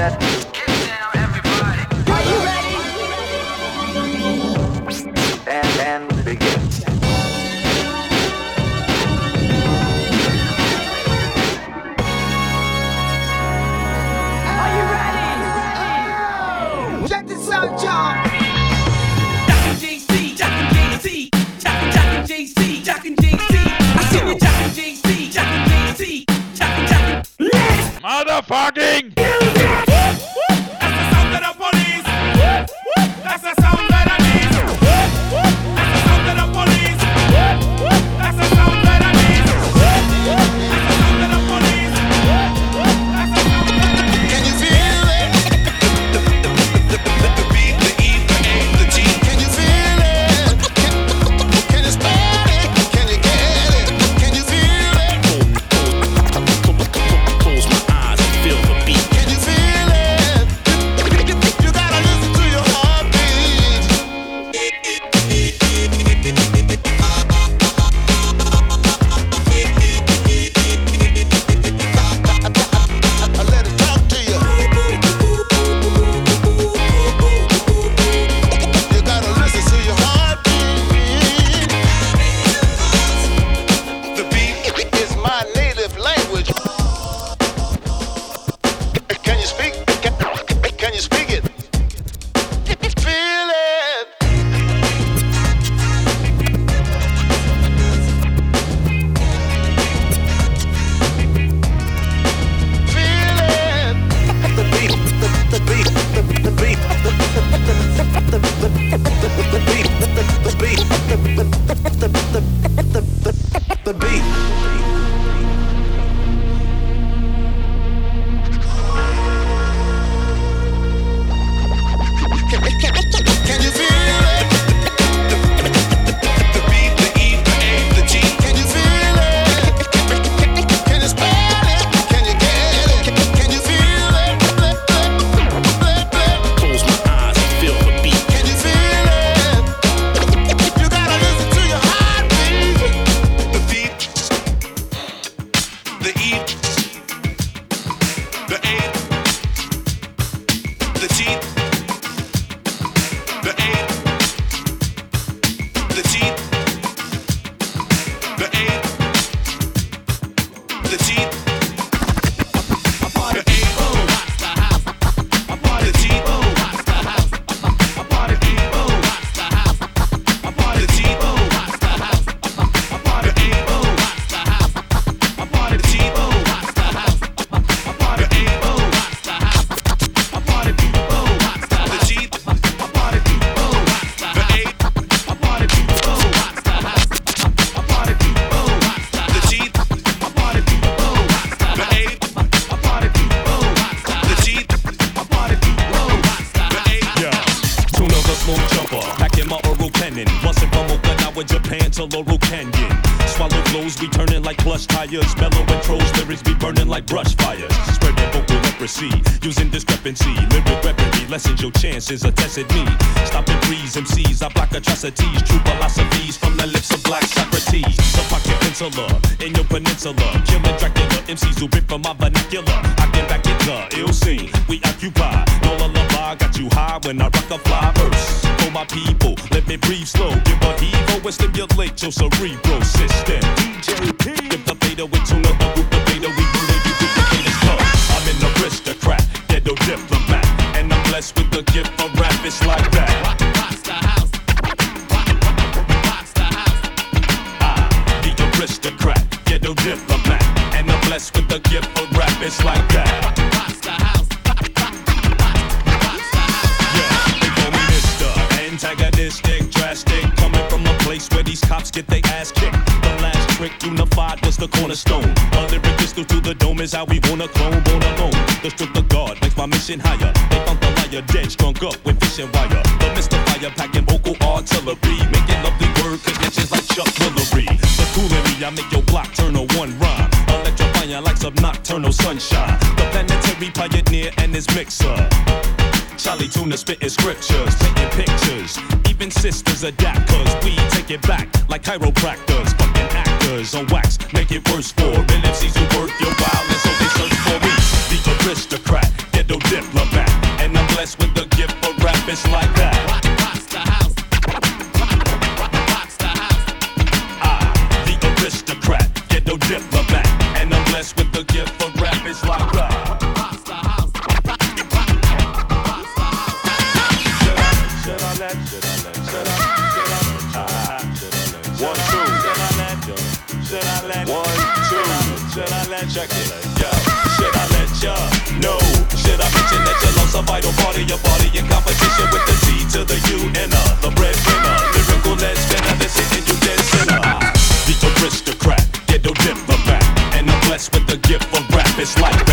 that. fire. The mystifier packing vocal artillery. Making lovely word connections like Chuck Willery. The coolery, I make your block turn a one rhyme. Electrifying like some nocturnal sunshine. The planetary pioneer and his mixer. Charlie Tuna spitting scriptures, taking pictures. Even sisters adapt, cause we take it back like chiropractors. Fucking actors on wax, make it worse for MCs who worth your while, and so they search for me. The aristocrat, ghetto diplomat. And I'm blessed with the gift of rap, it's like that. Rock, rocks the house. Rock, rock, rocks the house. I, the aristocrat, ghetto diplo. in your body in competition with the C to the U and a the breadwinner. Lyrical lead spinner, this is you dead sinner. The aristocrat, get ghetto diplomat, and I'm blessed with the gift of rap. It's like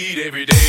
weed every day.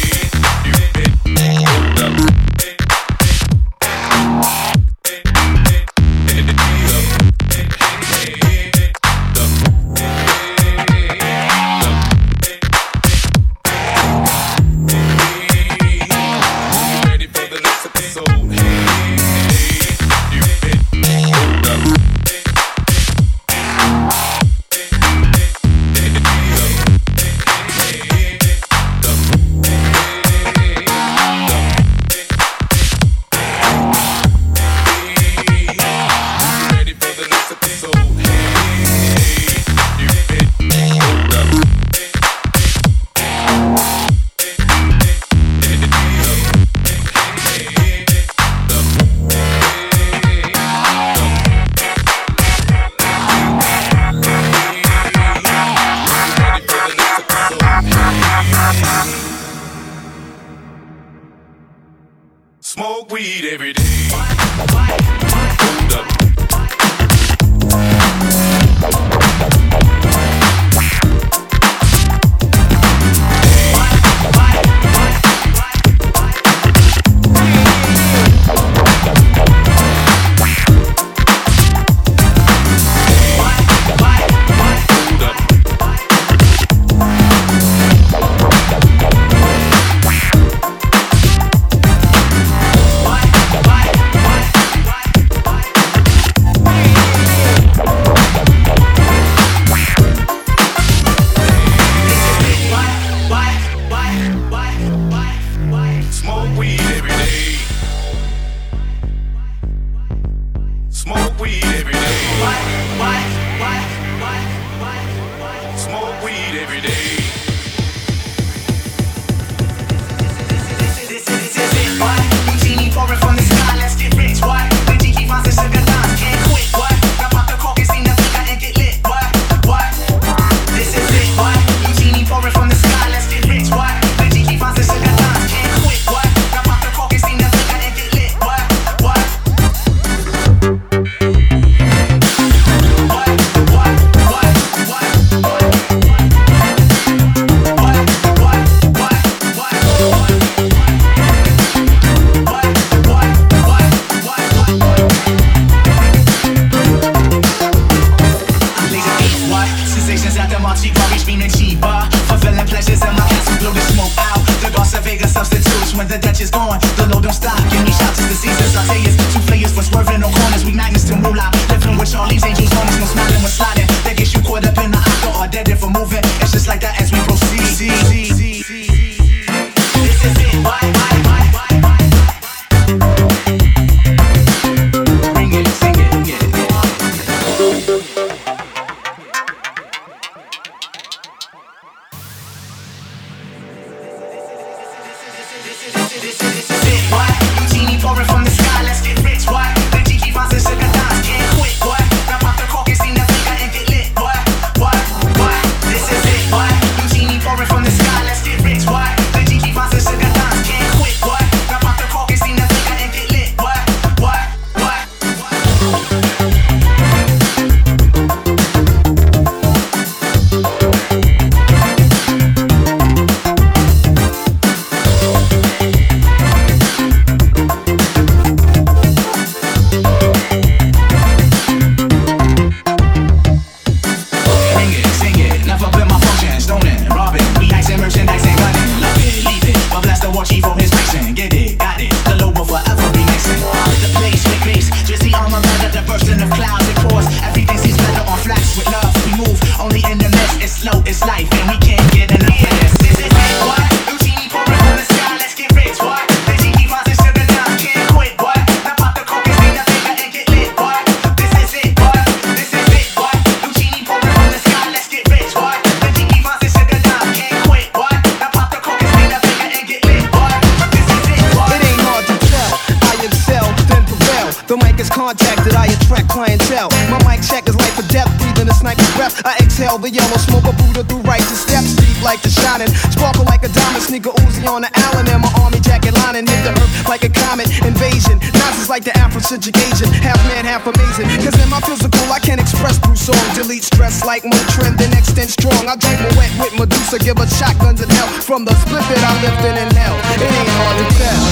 All the yellow smoke a Buddha through righteous steps, deep like the shining, sparkle like a diamond, sneaker Uzi on the island, and my army jacket lining hit the earth like a comet invasion. Nonsense like the Afrocentric Asian, half man, half amazing. Cause in my physical, I can express through song, delete stress like my trend, then extend strong. I drink my wet with Medusa, give a shotguns and hell from the split that I'm lifting in hell. It ain't hard to tell.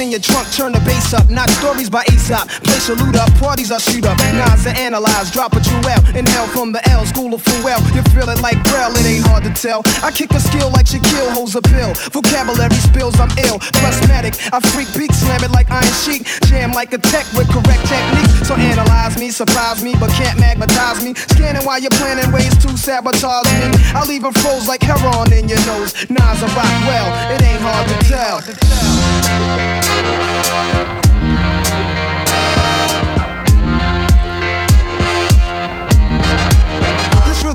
In your trunk? Turn the bass up. Not stories by Aesop. Place your loot up. Parties are shoot up. Nas are analyze. Drop a jewel. Inhale from the L. School of Fuel. You feel it like Braille. It ain't hard to tell. I kick a skill like Shaquille holds a pill. Vocabulary spills. I'm ill. Plasmatic. I freak beak. Slam it like Iron Sheik. Jam like a tech with correct technique. So analyze me. Surprise me. But can't magnetize me. Scanning while you're planning ways to sabotage me. I leave a froze like heroin in your nose. Nas a rock well. It ain't hard to tell. Thank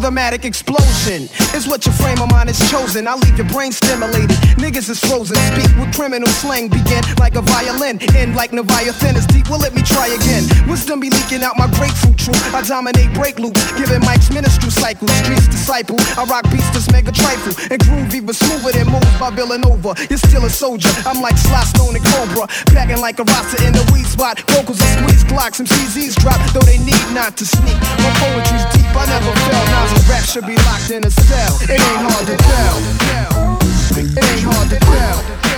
automatic explosion. is what your frame of mind has chosen. I leave your brain stimulated. Niggas is frozen. Speak with criminal slang. Begin like a violin. End like Leviathan is deep. Well, let me try again. Wisdom be leaking out my grapefruit truth. I dominate break loops. Giving Mike's ministry cycles. Streets disciple. I rock beats that's mega trifle. And groovy but smoother than moves by Villanova. You're still a soldier. I'm like Sly Stone and Cobra. Packing like a rasta in the weed spot. Vocals are squeeze Glocks. Some CZs drop. Though they need not to sneak. My poetry's deep. I never fell. Now rap should be locked in a cell. It ain't hard to tell. It ain't hard to tell.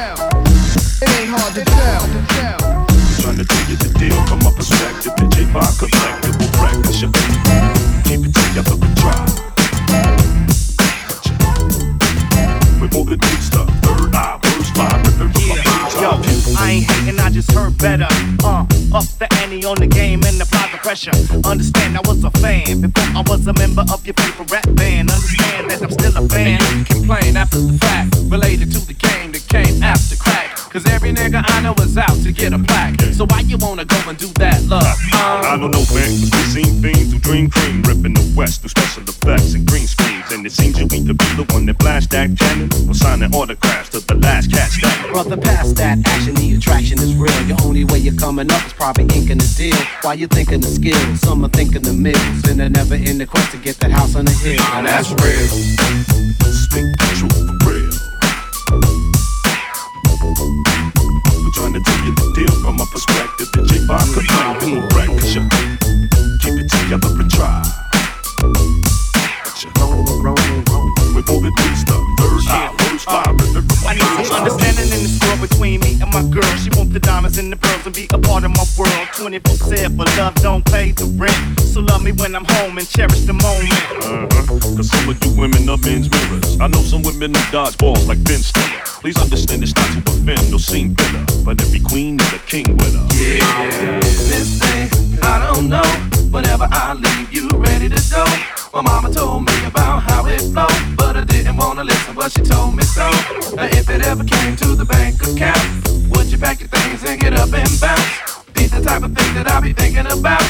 Pressure. Understand I was a fan before I was a member of your favorite rap band. Understand that I'm still a fan. And you complain after the fact, related to the game that came after. Cause every nigga I know is out to get a plaque. So why you wanna go and do that, love? Um, I don't know, man, cause we seen things through Dream Cream, ripping the West through special effects and green screens. And it seems you need to be the one that blast that cannon or signing autographs to the last cat standing. Brother, past that action, the attraction is real. Your only way you're coming up is probably inking the deal. While you're thinking the skills, some are thinking the mills. And they're never in the quest to get that house on the hill. And that's real. Speak the truth to tell you the deal from a perspective. The J5 collective will practice your Keep it together and try. We're moving things the third eye, first line, between me and my girl. She wants the diamonds and the pearls and be a part of my world. 24 7, but love don't pay the rent. So love me when I'm home and cherish the moment. Uh-huh. Cause some of you women are men's mirrors. I know some women who dodge balls like Ben Stiller. Please understand it's not to offend or seem bitter. But every queen is a king with her. This thing, I don't know. Whenever I leave, you ready to go. My mama told me about how it flowed, but I didn't wanna listen, but she told me so. Now, if it ever came to the bank account, would you pack your things and get up and bounce? Be the type of thing that I be thinking about,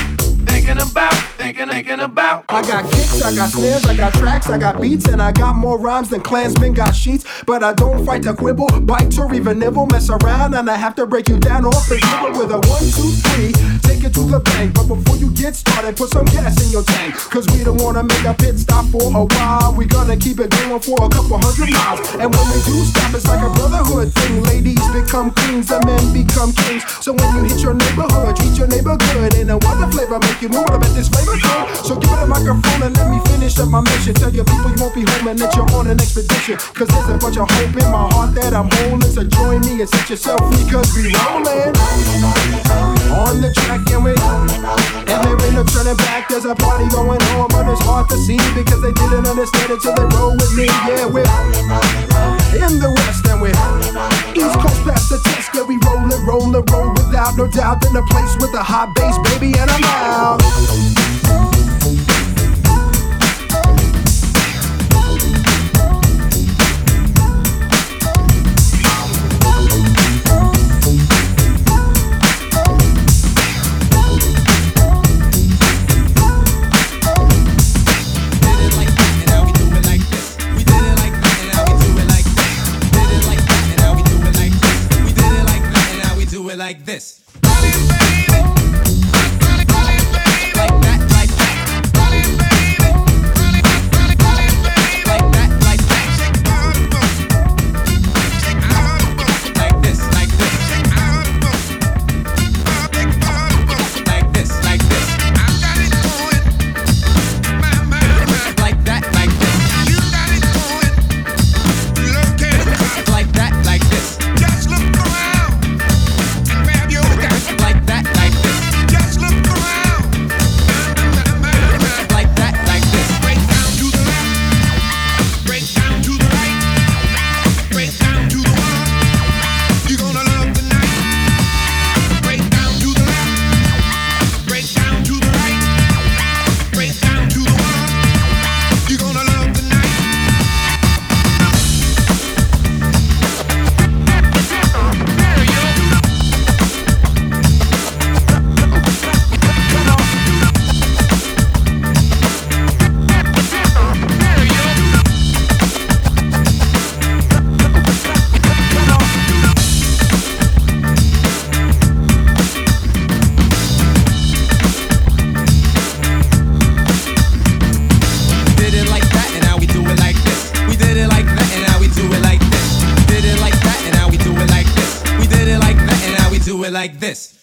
thinking about, thinking, thinking about. I got kicks, I got snares, I got tracks, I got beats, and I got more rhymes than Klansmen got sheets. But I don't fight to quibble, bite or even nibble, mess around, and I have to break you down off the dribble with a one, two, three. Take it to the bank, but before you get started, put some gas in your tank. Cause we don't wanna make a pit stop for a while. We gonna keep it going for a couple hundred miles. And when we do stop, it's like a brotherhood thing. Ladies become queens and men become kings. So when you hit your neighborhood, treat your neighbor good. And a wonder flavor make you this. So give it a microphone and let me finish up my mission. Tell your people you won't be home and that you're on an expedition. Cause there's a bunch of hope in my heart that I'm holding. So join me and set yourself free cause we rollin'. On the track and we And there ain't no turning back, there's a party going on. But it's hard to see because they didn't understand it till they roll with me. Yeah, we're in the west and we're East Coast past the test Yeah, we rollin', rollin', roll without no doubt In the place with the hot bass, baby, and I'm out like this.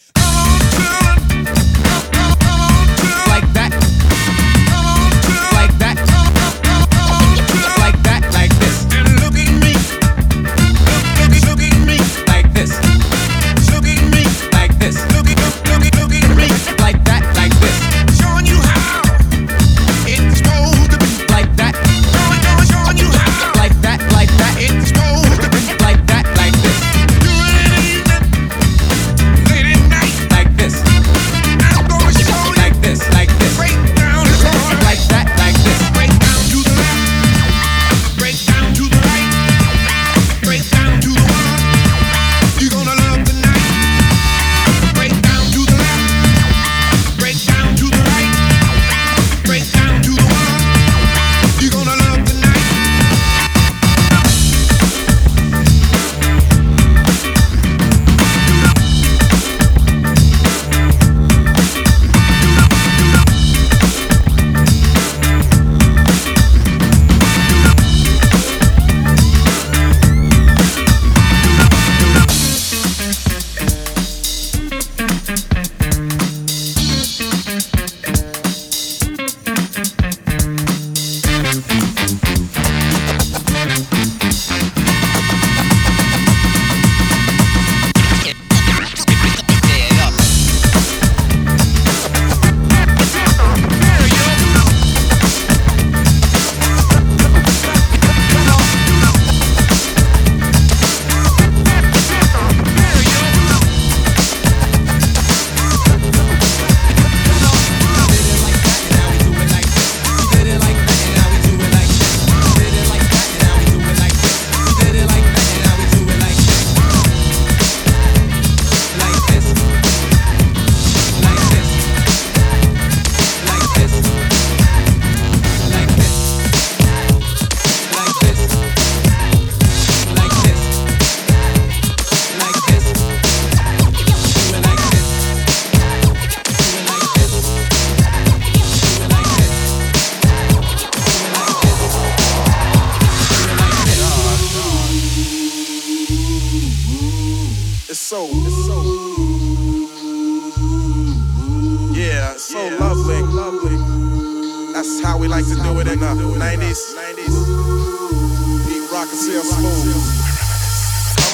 In the 90s. 90s. Beat rock and smooth.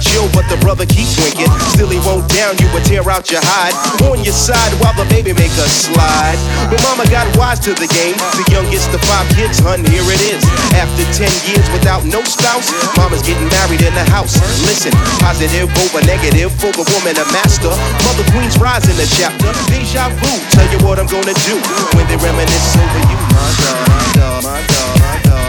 chill, but the brother keep winking. Still he won't down you would tear out your hide. On your side while the baby make a slide. But mama got wise to the game. The youngest of five kids, hun, here it is. After 10 years without no spouse, mama's getting married in the house. Listen, positive over negative for the woman a master. Mother Queen's rise in the chapter. Deja vu, tell you what I'm gonna do when they reminisce over you. My God, my God, my God, my God,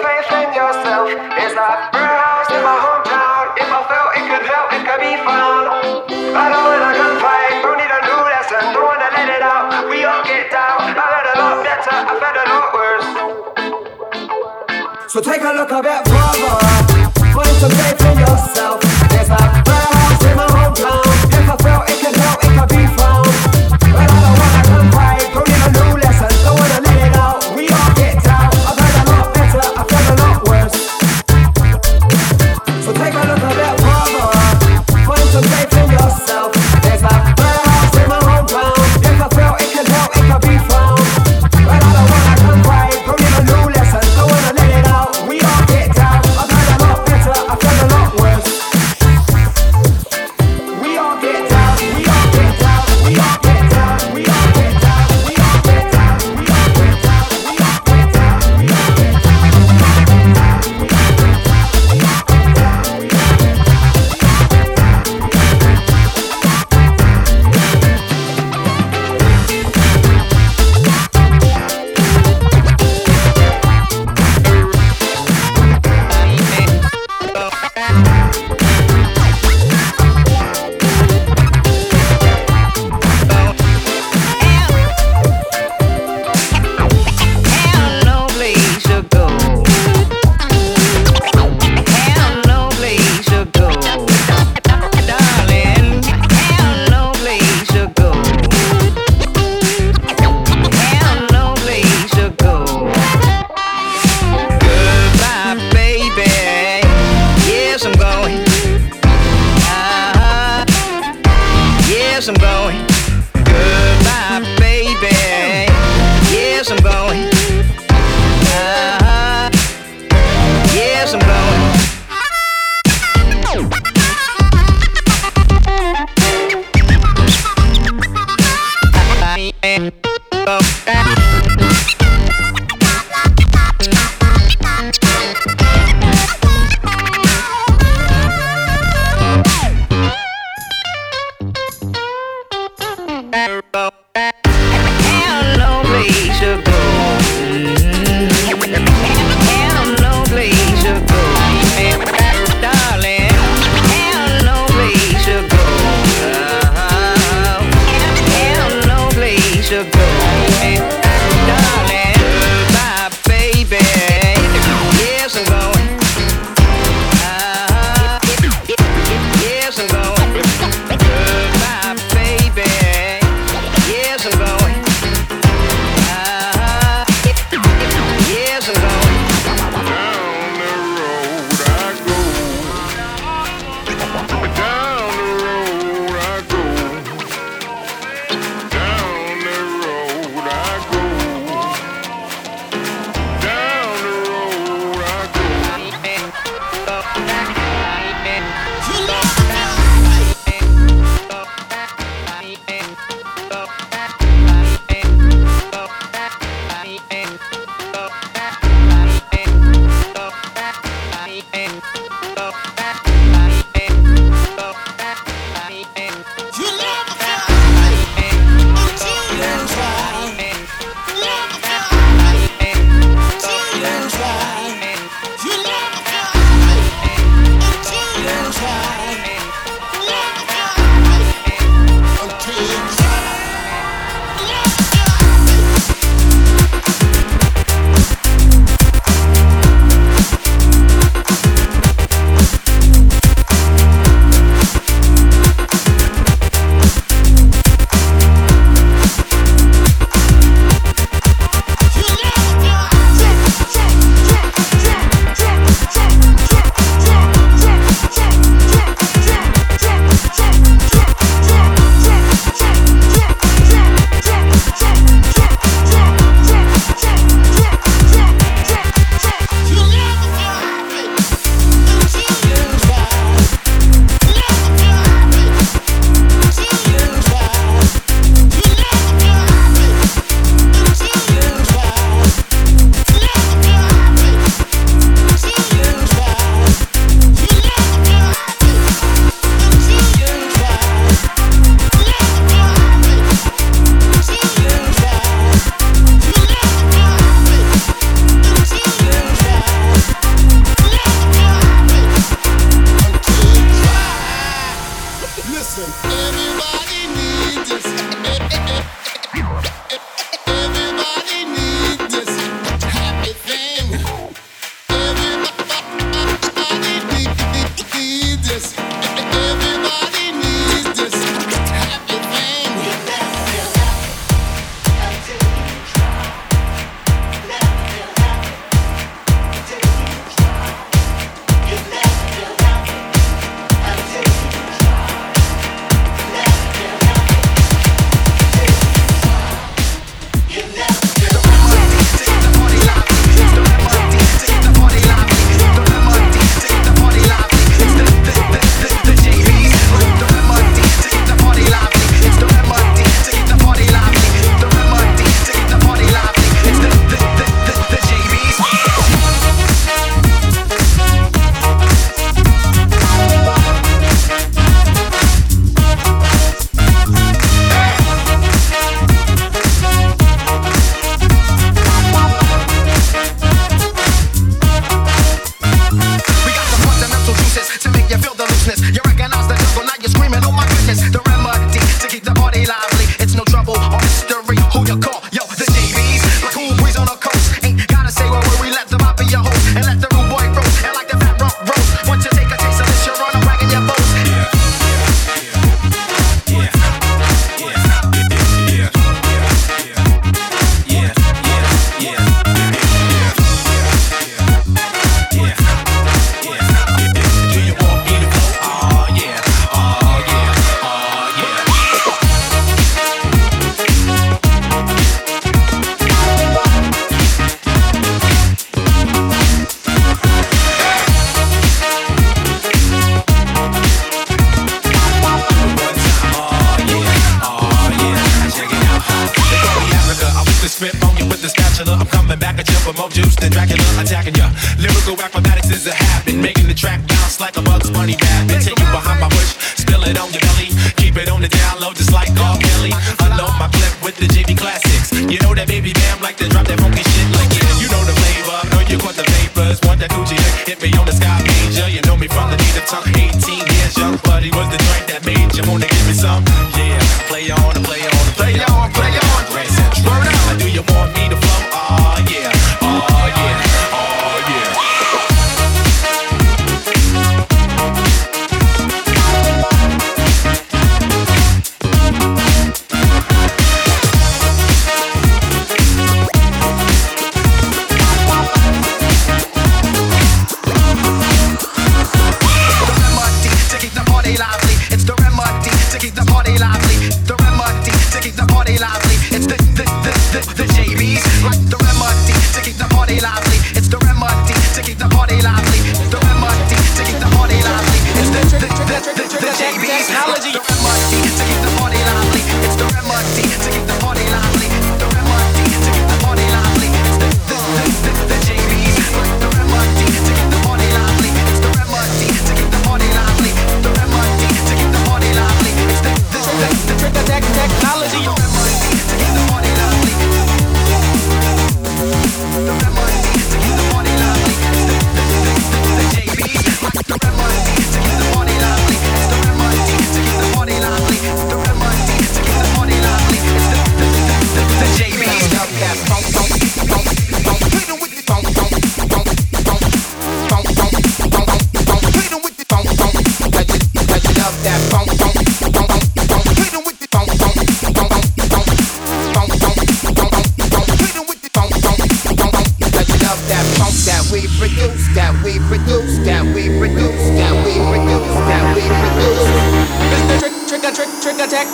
faith in yourself. It's like prayer house in my hometown. If I felt it could help, it could be found. I know that I can fight. Don't need a new lesson. Don't wanna let it out. We all get down. I learned a lot better. I felt a lot worse. So take a look a bit brother. Find some faith in yourself.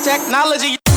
Technology.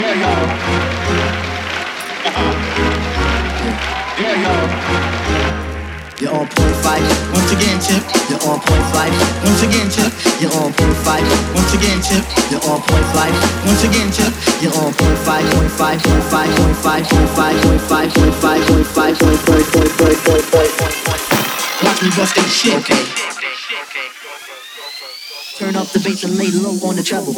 Yeah. Uh-huh. Yeah, y'all. You're on point five. Once again, Chip, you're on point five. Once again, Chip, you're on point five. Once again, Chip, you're on point five. Once again, Chip, you're on point five, point five, point five, point five, point five, point five, point five, point five, point five, point five, point five, point five. Watch me bust that shit. Okay. Turn up the bass and lay low on the treble.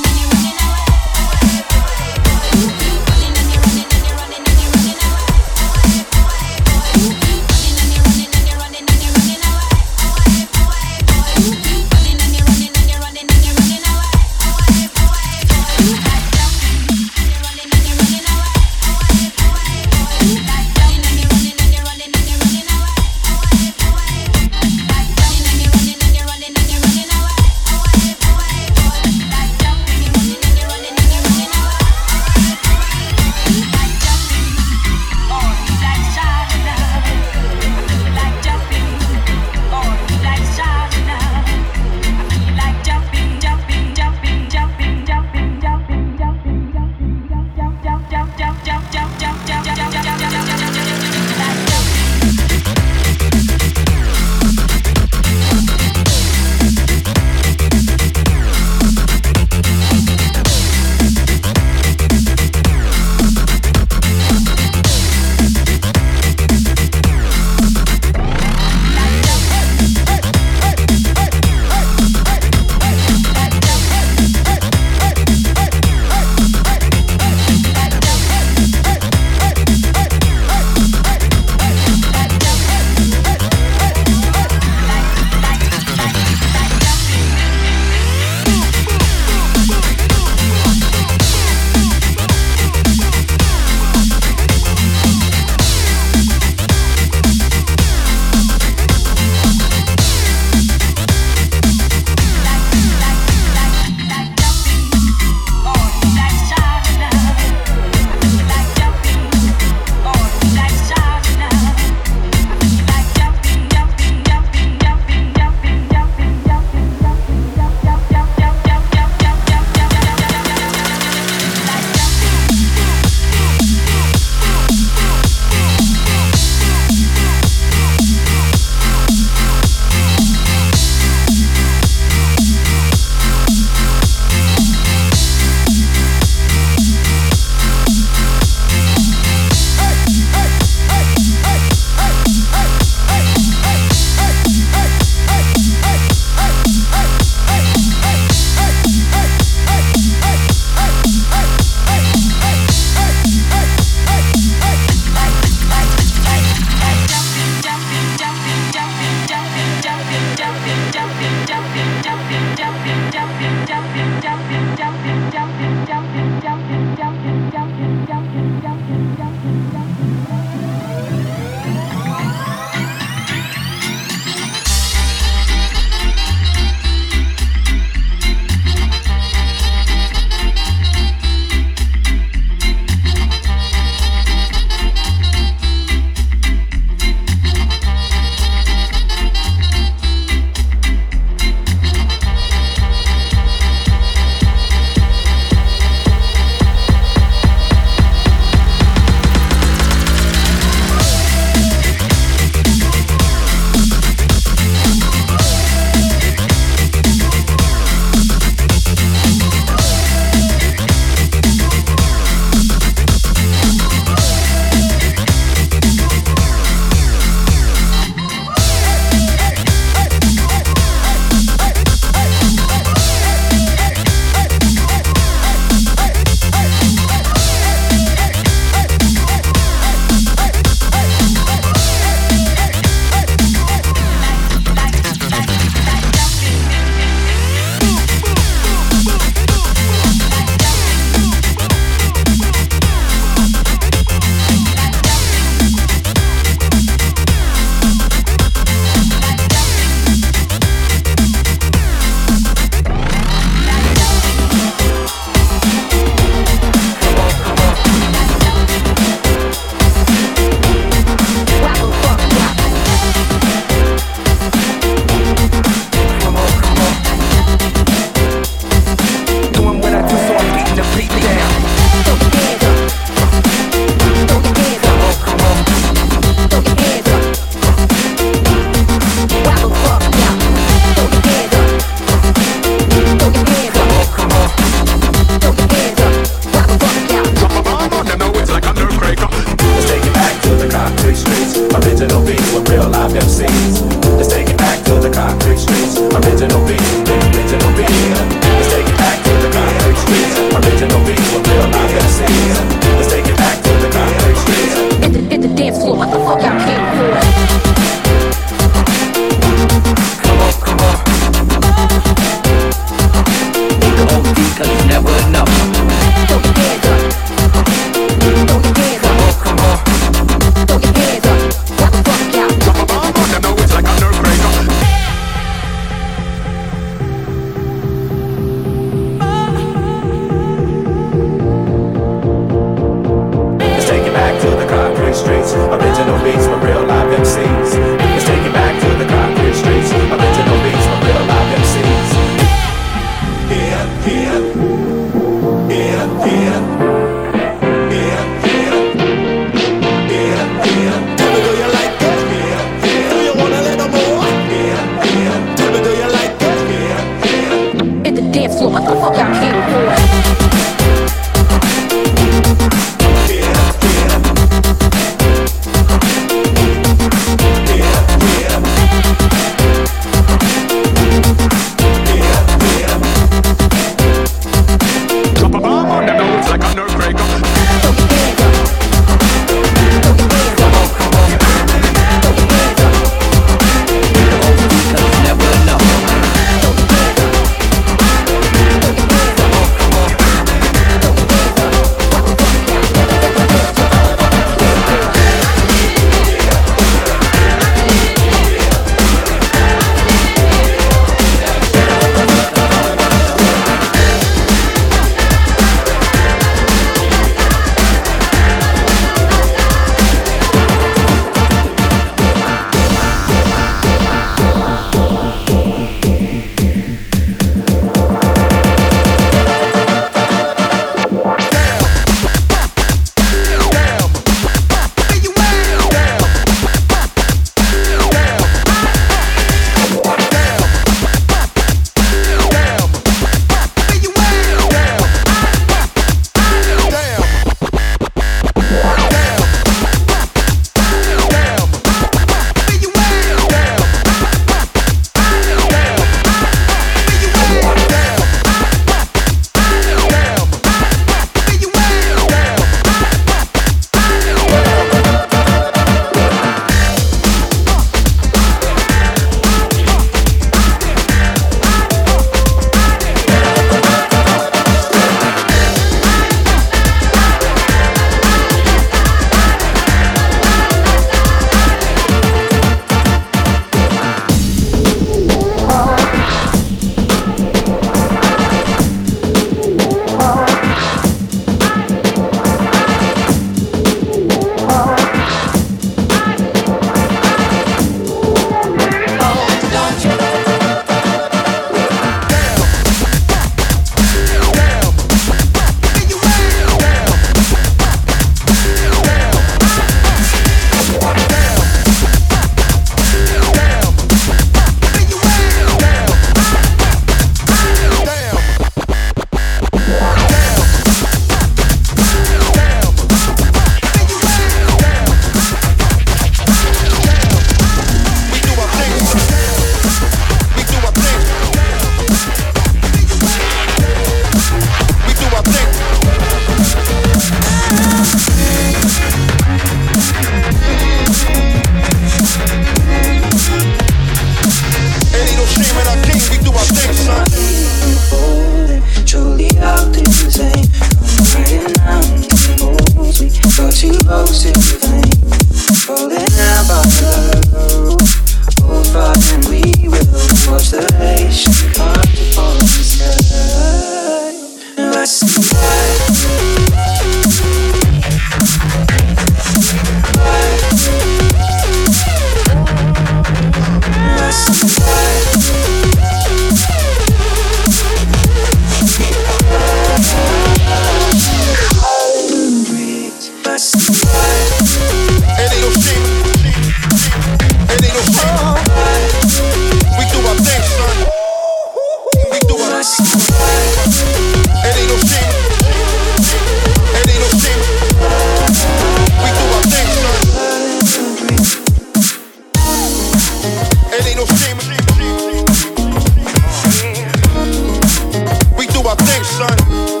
sun.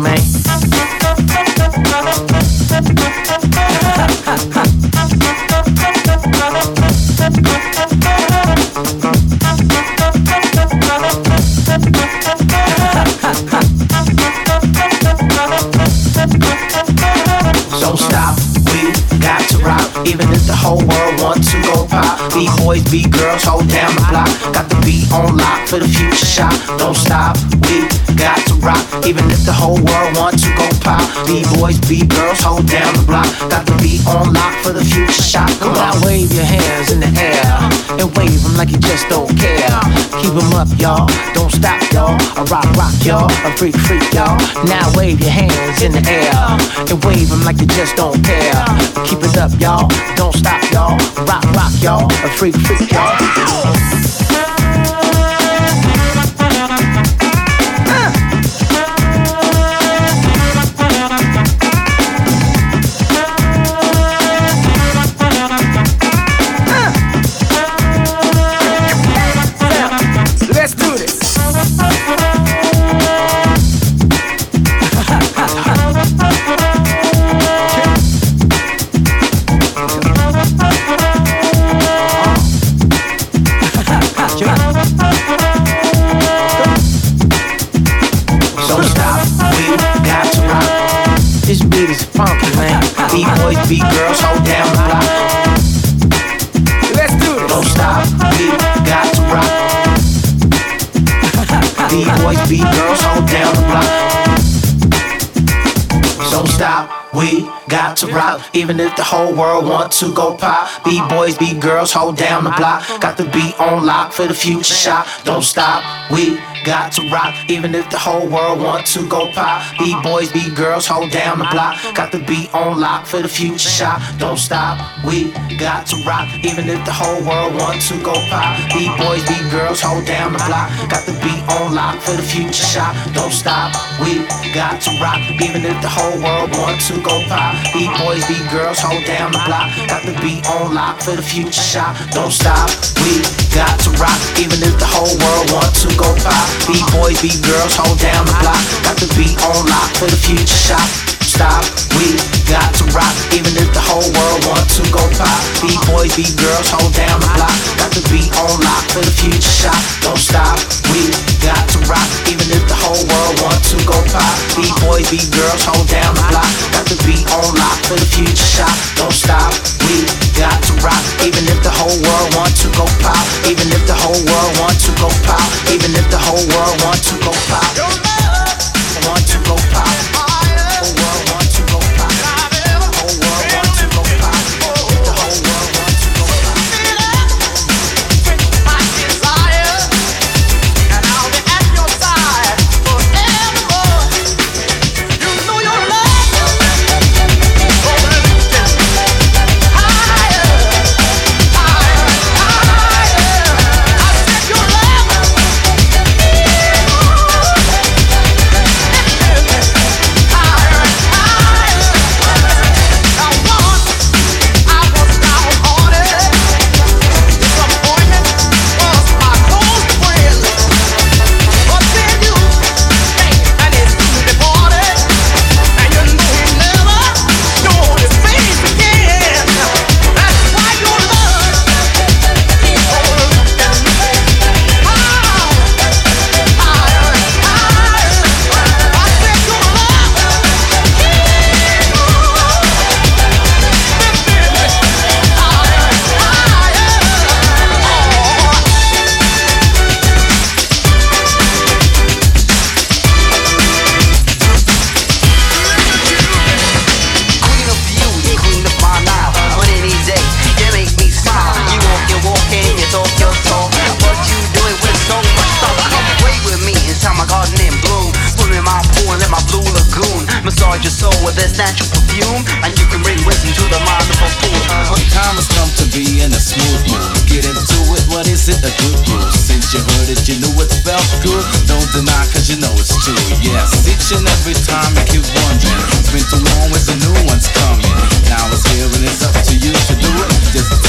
Man. Don't stop, we got to rock. Even if the whole world wants to go pop. B boys, B girls, hold down the block. Got the beat on lock for the future shot. Don't stop, we got to rock. Even if the whole world wants to go pop. B boys, B girls, hold down the block. Got the beat on lock for the future shot. Come on. wave your hands in the air and wave them like you just don't care. Keep them up, y'all. Don't stop, y'all. A rock, rock, y'all. A freak, freak, y'all. Now wave your hands in the air and wave them like you just don't care. Keep it up, y'all. Don't stop, y'all. Rock, rock, y'all. A freak, freak, y'all. Man. B boys, B girls, hold down the block. Let's do this. Don't stop, we got to rock. B boys, B girls, hold down the block. Don't stop, we got to rock. Even if the whole world wants to go pop. B boys, B girls, hold down the block. Got the beat on lock for the future shot. Don't stop, we got to rock. Even if the whole world wants to go pop. B boys, B girls, hold down the block. Got the beat on lock for the future shot. Don't stop, we got to rock. Even if the whole world wants to go pop. B boys, B girls, hold down the block. Got the beat on lock for the future shot. Don't stop, we got to rock. Even if the whole world wants to go pop. B boys, B girls, hold down the block. Got the beat on lock for the future shot. Don't stop, we got to rock. Even if the whole world wants to go pop. B boys, B girls, hold down the block. Got the beat on lock for the future shot. Stop, we got to rock. Even if the whole world wants to go pop. B boys, B girls, hold down the block. Got the beat on lock for the future shot. Don't stop, we got to rock. Even if the whole world wants to go pop. B boys, B girls, hold down the block. Got the beat on lock for the future shot. Don't stop, we got to rock. Even if the whole world wants to go pop. Even if the whole world wants to go pop. Even if the whole world wants to go pop. Want to yourself good? Don't deny, cause you know it's true. Yes, each and every time you keep wondering. It's been too long with the new ones coming. Now it's here and it's up to you to do it. Just